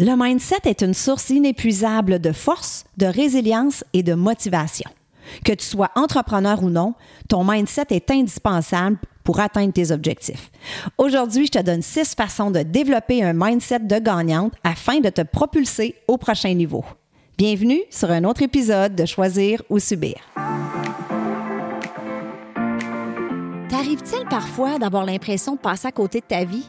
Le mindset est une source inépuisable de force, de résilience et de motivation. Que tu sois entrepreneur ou non, ton mindset est indispensable pour atteindre tes objectifs. Aujourd'hui, je te donne six façons de développer un mindset de gagnante afin de te propulser au prochain niveau. Bienvenue sur un autre épisode de Choisir ou Subir. T'arrive-t-il parfois d'avoir l'impression de passer à côté de ta vie?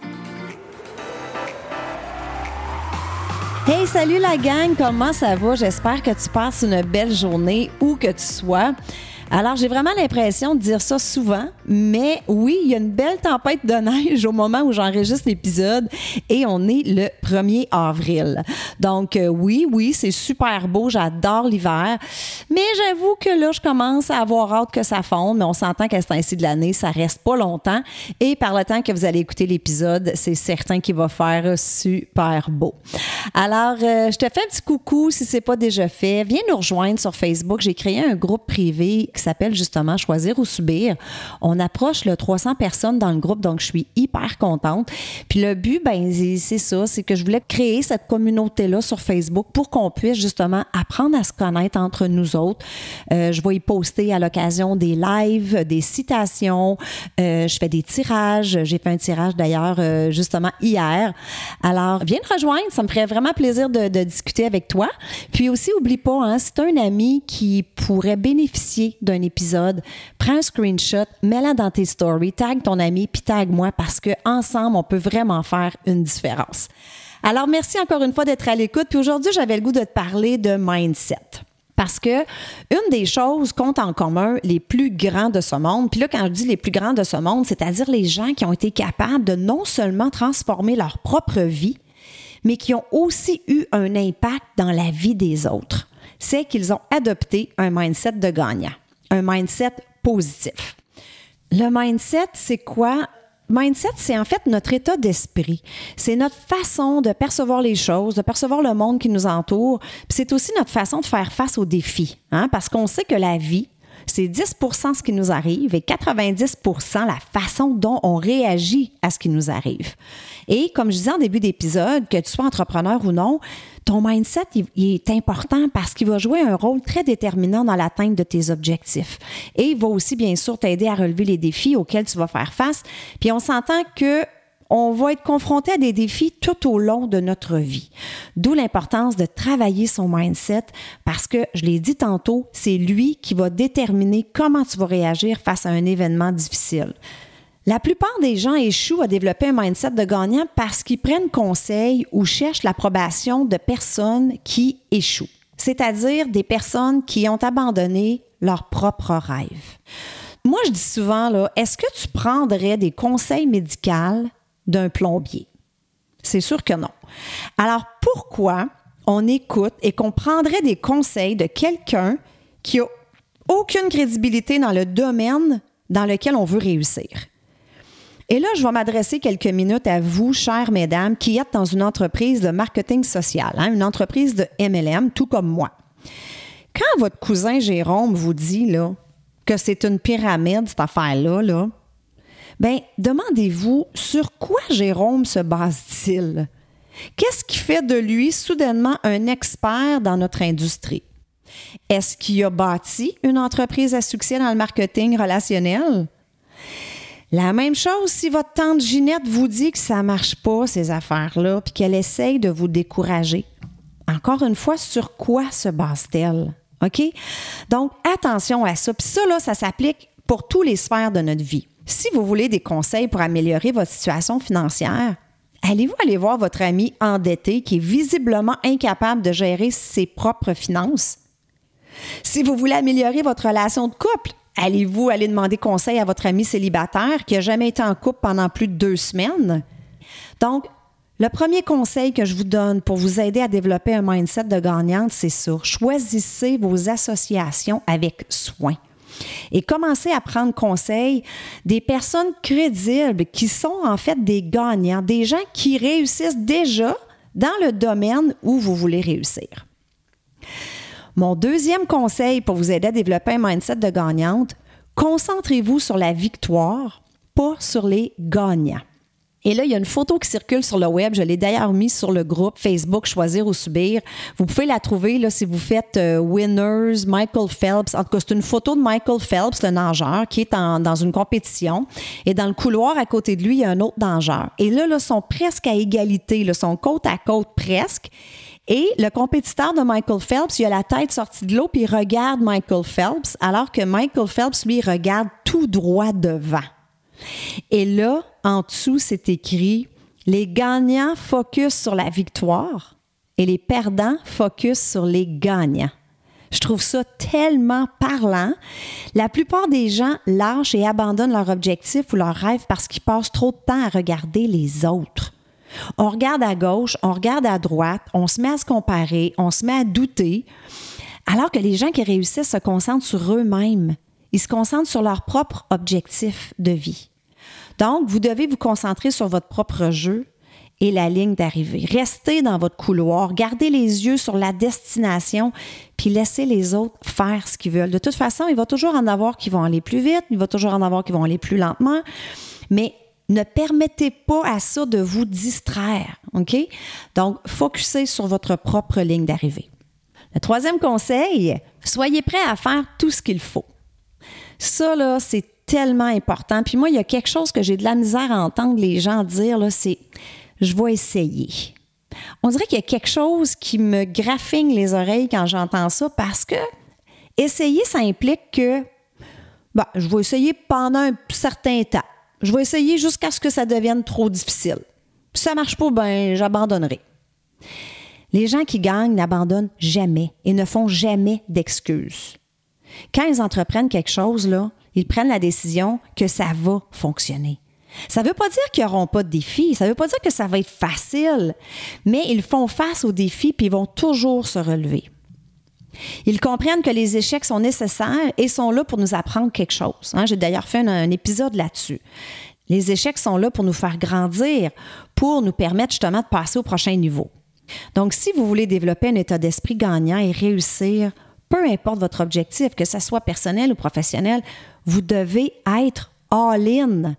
Hey, salut la gang, comment ça va? J'espère que tu passes une belle journée où que tu sois. Alors, j'ai vraiment l'impression de dire ça souvent, mais oui, il y a une belle tempête de neige au moment où j'enregistre l'épisode et on est le 1er avril. Donc, euh, oui, oui, c'est super beau, j'adore l'hiver, mais j'avoue que là, je commence à avoir hâte que ça fonde, mais on s'entend qu'à ce temps-ci de l'année, ça reste pas longtemps et par le temps que vous allez écouter l'épisode, c'est certain qu'il va faire super beau. Alors, euh, je te fais un petit coucou si c'est pas déjà fait. Viens nous rejoindre sur Facebook. J'ai créé un groupe privé s'appelle justement Choisir ou Subir. Approche le 300 personnes dans le groupe, donc je suis hyper contente. Puis le but, ben c'est ça, c'est que je voulais créer cette communauté-là sur Facebook pour qu'on puisse justement apprendre à se connaître entre nous autres. Euh, je vais y poster à l'occasion des lives, des citations. Euh, je fais des tirages. J'ai fait un tirage d'ailleurs euh, justement hier. Alors, viens te rejoindre. Ça me ferait vraiment plaisir de, discuter avec toi. Puis aussi, oublie pas, hein, si tu un ami qui pourrait bénéficier d'un épisode, prends un screenshot, dans tes stories, tag ton ami, puis tag moi parce que ensemble, on peut vraiment faire une différence. Alors, merci encore une fois d'être à l'écoute. Puis aujourd'hui, j'avais le goût de te parler de mindset. Parce que une des choses compte en commun les plus grands de ce monde, puis là, quand je dis les plus grands de ce monde, c'est-à-dire les gens qui ont été capables de non seulement transformer leur propre vie, mais qui ont aussi eu un impact dans la vie des autres, c'est qu'ils ont adopté un mindset de gagnant un mindset positif. Le mindset, c'est quoi? Mindset, c'est en fait notre état d'esprit. C'est notre façon de percevoir les choses, de percevoir le monde qui nous entoure. c'est aussi notre façon de faire face aux défis. Hein? Parce qu'on sait que la vie, c'est 10 ce qui nous arrive et 90% la façon dont on réagit à ce qui nous arrive. Et comme je disais en début d'épisode, que tu sois entrepreneur ou non, ton mindset il, est important parce qu'il va jouer un rôle très déterminant dans l'atteinte de tes objectifs. Et il va aussi, bien sûr, t'aider à relever les défis auxquels tu vas faire face. Puis on s'entend que on va être confronté à des défis tout au long de notre vie. D'où l'importance de travailler son mindset parce que, je l'ai dit tantôt, c'est lui qui va déterminer comment tu vas réagir face à un événement difficile. La plupart des gens échouent à développer un mindset de gagnant parce qu'ils prennent conseil ou cherchent l'approbation de personnes qui échouent, c'est-à-dire des personnes qui ont abandonné leur propre rêve. Moi, je dis souvent, est-ce que tu prendrais des conseils médicaux d'un plombier? C'est sûr que non. Alors, pourquoi on écoute et qu'on prendrait des conseils de quelqu'un qui a aucune crédibilité dans le domaine dans lequel on veut réussir? Et là, je vais m'adresser quelques minutes à vous, chères mesdames, qui êtes dans une entreprise de marketing social, hein, une entreprise de MLM, tout comme moi. Quand votre cousin Jérôme vous dit là, que c'est une pyramide, cette affaire-là, là, ben, demandez-vous sur quoi Jérôme se base-t-il? Qu'est-ce qui fait de lui soudainement un expert dans notre industrie? Est-ce qu'il a bâti une entreprise à succès dans le marketing relationnel? La même chose si votre tante Ginette vous dit que ça marche pas, ces affaires-là, puis qu'elle essaye de vous décourager. Encore une fois, sur quoi se base-t-elle? OK? Donc, attention à ça. Puis ça, là, ça s'applique pour tous les sphères de notre vie. Si vous voulez des conseils pour améliorer votre situation financière, allez-vous aller voir votre ami endetté qui est visiblement incapable de gérer ses propres finances? Si vous voulez améliorer votre relation de couple, allez-vous aller demander conseil à votre ami célibataire qui n'a jamais été en couple pendant plus de deux semaines? Donc, le premier conseil que je vous donne pour vous aider à développer un mindset de gagnante, c'est ça. Choisissez vos associations avec soin. Et commencez à prendre conseil des personnes crédibles qui sont en fait des gagnants, des gens qui réussissent déjà dans le domaine où vous voulez réussir. Mon deuxième conseil pour vous aider à développer un mindset de gagnante, concentrez-vous sur la victoire, pas sur les gagnants. Et là, il y a une photo qui circule sur le web. Je l'ai d'ailleurs mise sur le groupe Facebook Choisir ou Subir. Vous pouvez la trouver là, si vous faites euh, Winners, Michael Phelps. En tout cas, c'est une photo de Michael Phelps, le nageur, qui est dans une compétition. Et dans le couloir à côté de lui, il y a un autre nageur. Et là, là, ils sont presque à égalité. Ils sont côte à côte presque. Et le compétiteur de Michael Phelps, il a la tête sortie de l'eau puis il regarde Michael Phelps, alors que Michael Phelps, lui, regarde tout droit devant. Et là, en dessous, c'est écrit Les gagnants focus sur la victoire et les perdants focus sur les gagnants. Je trouve ça tellement parlant. La plupart des gens lâchent et abandonnent leur objectif ou leur rêve parce qu'ils passent trop de temps à regarder les autres. On regarde à gauche, on regarde à droite, on se met à se comparer, on se met à douter, alors que les gens qui réussissent se concentrent sur eux-mêmes. Ils se concentrent sur leur propre objectif de vie. Donc, vous devez vous concentrer sur votre propre jeu et la ligne d'arrivée. Restez dans votre couloir, gardez les yeux sur la destination, puis laissez les autres faire ce qu'ils veulent. De toute façon, il va toujours en avoir qui vont aller plus vite, il va toujours en avoir qui vont aller plus lentement, mais ne permettez pas à ça de vous distraire, OK? Donc, focussez sur votre propre ligne d'arrivée. Le troisième conseil, soyez prêt à faire tout ce qu'il faut. Ça, là, c'est tellement important. Puis moi, il y a quelque chose que j'ai de la misère à entendre les gens dire, là, c'est je vais essayer. On dirait qu'il y a quelque chose qui me graffigne les oreilles quand j'entends ça parce que essayer, ça implique que bah, je vais essayer pendant un certain temps. Je vais essayer jusqu'à ce que ça devienne trop difficile. Si ça marche pas, ben j'abandonnerai. Les gens qui gagnent n'abandonnent jamais et ne font jamais d'excuses. Quand ils entreprennent quelque chose, là, ils prennent la décision que ça va fonctionner. Ça ne veut pas dire qu'ils n'auront pas de défis, ça ne veut pas dire que ça va être facile, mais ils font face aux défis puis ils vont toujours se relever. Ils comprennent que les échecs sont nécessaires et sont là pour nous apprendre quelque chose. Hein. J'ai d'ailleurs fait un, épisode là-dessus. Les échecs sont là pour nous faire grandir, pour nous permettre justement de passer au prochain niveau. Donc, si vous voulez développer un état d'esprit gagnant et réussir, peu importe votre objectif, que ce soit personnel ou professionnel, vous devez être all-in.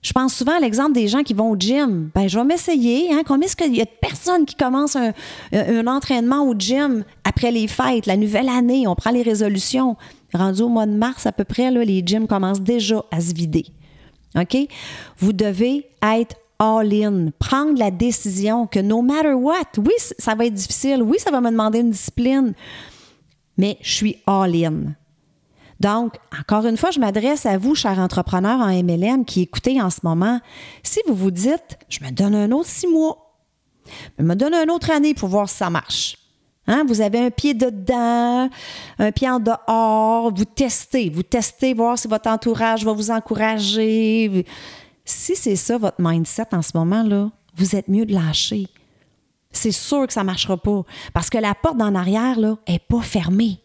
Je pense souvent à l'exemple des gens qui vont au gym. Ben, je vais m'essayer. Hein. Combien est-ce qu'il y a de personnes qui commencent un, entraînement au gym après les fêtes, la nouvelle année? On prend les résolutions. Rendu au mois de mars à peu près, les gyms commencent déjà à se vider. OK? Vous devez être all-in, prendre la décision que no matter what, oui, ça va être difficile, oui, ça va me demander une discipline, mais je suis all-in. Donc, encore une fois, je m'adresse à vous, chers entrepreneurs en MLM qui écoutez en ce moment. Si vous vous dites, je me donne un autre six mois, je me donne une autre année pour voir si ça marche. Hein? Vous avez un pied dedans, un pied en dehors, vous testez, vous testez, voir si votre entourage va vous encourager. Si c'est ça votre mindset en ce moment-là, vous êtes mieux de lâcher. C'est sûr que ça ne marchera pas parce que la porte d'en arrière là, est pas fermée.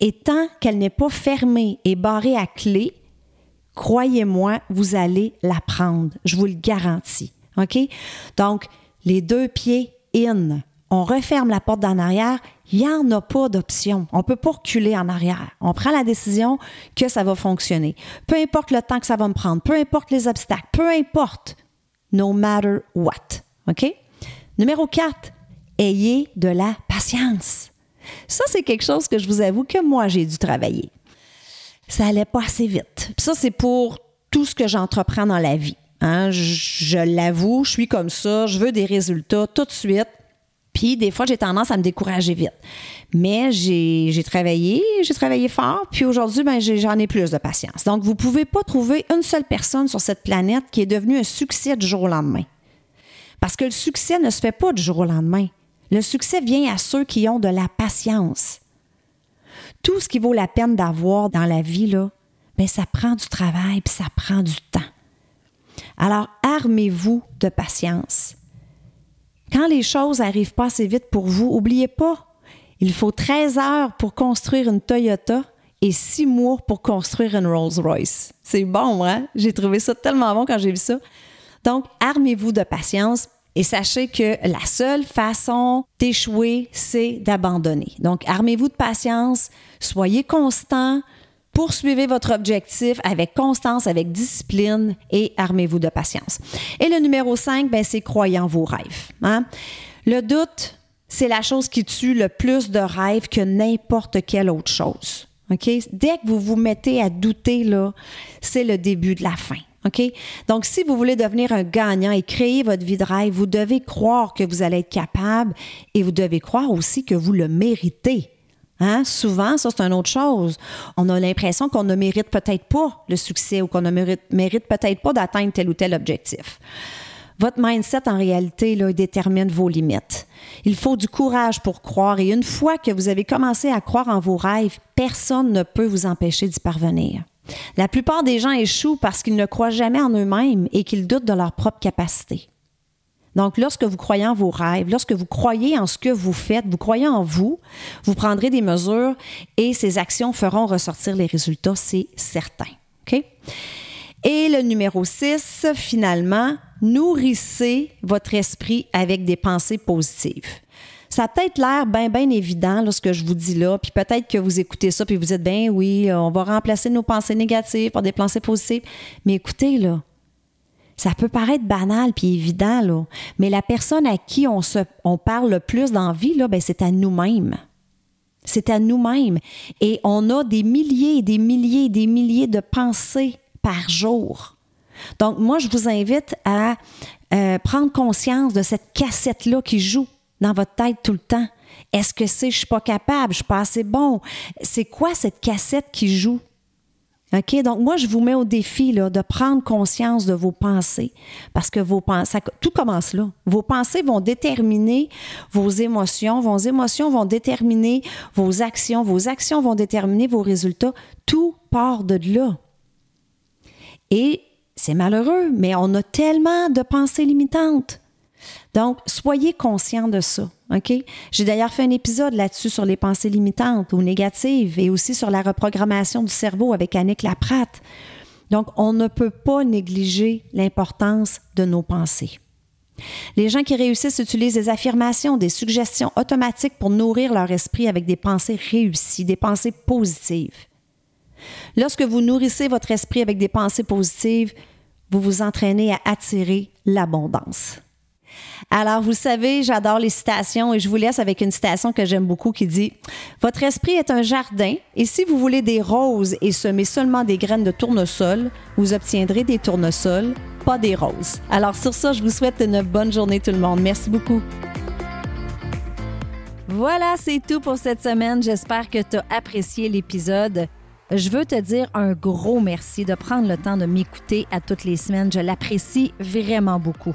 Et tant qu'elle n'est pas fermée et barrée à clé, croyez-moi, vous allez la prendre. Je vous le garantis. OK? Donc, les deux pieds in. On referme la porte d'en arrière. Il n'y en a pas d'option. On ne peut pas reculer en arrière. On prend la décision que ça va fonctionner. Peu importe le temps que ça va me prendre, peu importe les obstacles, peu importe. No matter what. OK? Numéro 4, ayez de la patience. Ça, c'est quelque chose que je vous avoue que moi, j'ai dû travailler. Ça allait pas assez vite. ça, c'est pour tout ce que j'entreprends dans la vie. Hein. Je, l'avoue, je suis comme ça, je veux des résultats tout de suite. Puis des fois, j'ai tendance à me décourager vite. Mais j'ai travaillé, j'ai travaillé fort, puis aujourd'hui, ben, j'en ai, plus de patience. Donc, vous ne pouvez pas trouver une seule personne sur cette planète qui est devenue un succès du jour au lendemain. Parce que le succès ne se fait pas du jour au lendemain. Le succès vient à ceux qui ont de la patience. Tout ce qui vaut la peine d'avoir dans la vie, là, bien, ça prend du travail, puis ça prend du temps. Alors, armez-vous de patience. Quand les choses n'arrivent pas assez vite pour vous, n'oubliez pas, il faut 13 heures pour construire une Toyota et 6 mois pour construire une Rolls-Royce. C'est bon, hein? J'ai trouvé ça tellement bon quand j'ai vu ça. Donc, armez-vous de patience et sachez que la seule façon d'échouer, c'est d'abandonner. Donc, armez-vous de patience, soyez constant, Poursuivez votre objectif avec constance, avec discipline et armez-vous de patience. Et le numéro 5, ben, c'est croyez en vos rêves. Hein. Le doute, c'est la chose qui tue le plus de rêves que n'importe quelle autre chose. OK? Dès que vous vous mettez à douter, c'est le début de la fin. Donc, si vous voulez devenir un gagnant et créer votre vie de rêve, vous devez croire que vous allez être capable et vous devez croire aussi que vous le méritez. Hein? Souvent, ça, c'est une autre chose. On a l'impression qu'on ne mérite peut-être pas le succès ou qu'on ne mérite, mérite peut-être pas d'atteindre tel ou tel objectif. Votre mindset, en réalité, là, détermine vos limites. Il faut du courage pour croire et une fois que vous avez commencé à croire en vos rêves, personne ne peut vous empêcher d'y parvenir. La plupart des gens échouent parce qu'ils ne croient jamais en eux-mêmes et qu'ils doutent de leur propre capacité. Donc, lorsque vous croyez en vos rêves, lorsque vous croyez en ce que vous faites, vous croyez en vous, vous prendrez des mesures et ces actions feront ressortir les résultats, c'est certain. Et le numéro 6, finalement, nourrissez votre esprit avec des pensées positives. Ça a peut-être l'air bien, bien évident là, ce que je vous dis là, puis peut-être que vous écoutez ça, puis vous dites, ben oui, on va remplacer nos pensées négatives par des pensées positives. Mais écoutez, là, ça peut paraître banal puis évident, là, mais la personne à qui on, parle le plus dans la vie, là, ben, c'est à nous-mêmes. C'est à nous-mêmes. Et on a des milliers et des milliers et des milliers de pensées par jour. Donc, moi, je vous invite à euh, prendre conscience de cette cassette-là qui joue dans votre tête tout le temps. Est-ce que c'est je suis pas capable, je suis pas assez bon? C'est quoi cette cassette qui joue? OK? Donc, moi, je vous mets au défi là, de prendre conscience de vos pensées parce que vos pensées, tout commence là. Vos pensées vont déterminer vos émotions, vos émotions vont déterminer vos actions, vos actions vont déterminer vos résultats. Tout part de là. Et c'est malheureux, mais on a tellement de pensées limitantes. Donc, soyez conscient de ça. J'ai d'ailleurs fait un épisode là-dessus sur les pensées limitantes ou négatives et aussi sur la reprogrammation du cerveau avec Annick Laprate. Donc, on ne peut pas négliger l'importance de nos pensées. Les gens qui réussissent utilisent des affirmations, des suggestions automatiques pour nourrir leur esprit avec des pensées réussies, des pensées positives. Lorsque vous nourrissez votre esprit avec des pensées positives, vous vous entraînez à attirer l'abondance. Alors, vous savez, j'adore les citations et je vous laisse avec une citation que j'aime beaucoup qui dit Votre esprit est un jardin et si vous voulez des roses et semer seulement des graines de tournesol, vous obtiendrez des tournesols, pas des roses. Alors, sur ça, je vous souhaite une bonne journée, tout le monde. Merci beaucoup. Voilà, c'est tout pour cette semaine. J'espère que tu as apprécié l'épisode. Je veux te dire un gros merci de prendre le temps de m'écouter à toutes les semaines. Je l'apprécie vraiment beaucoup.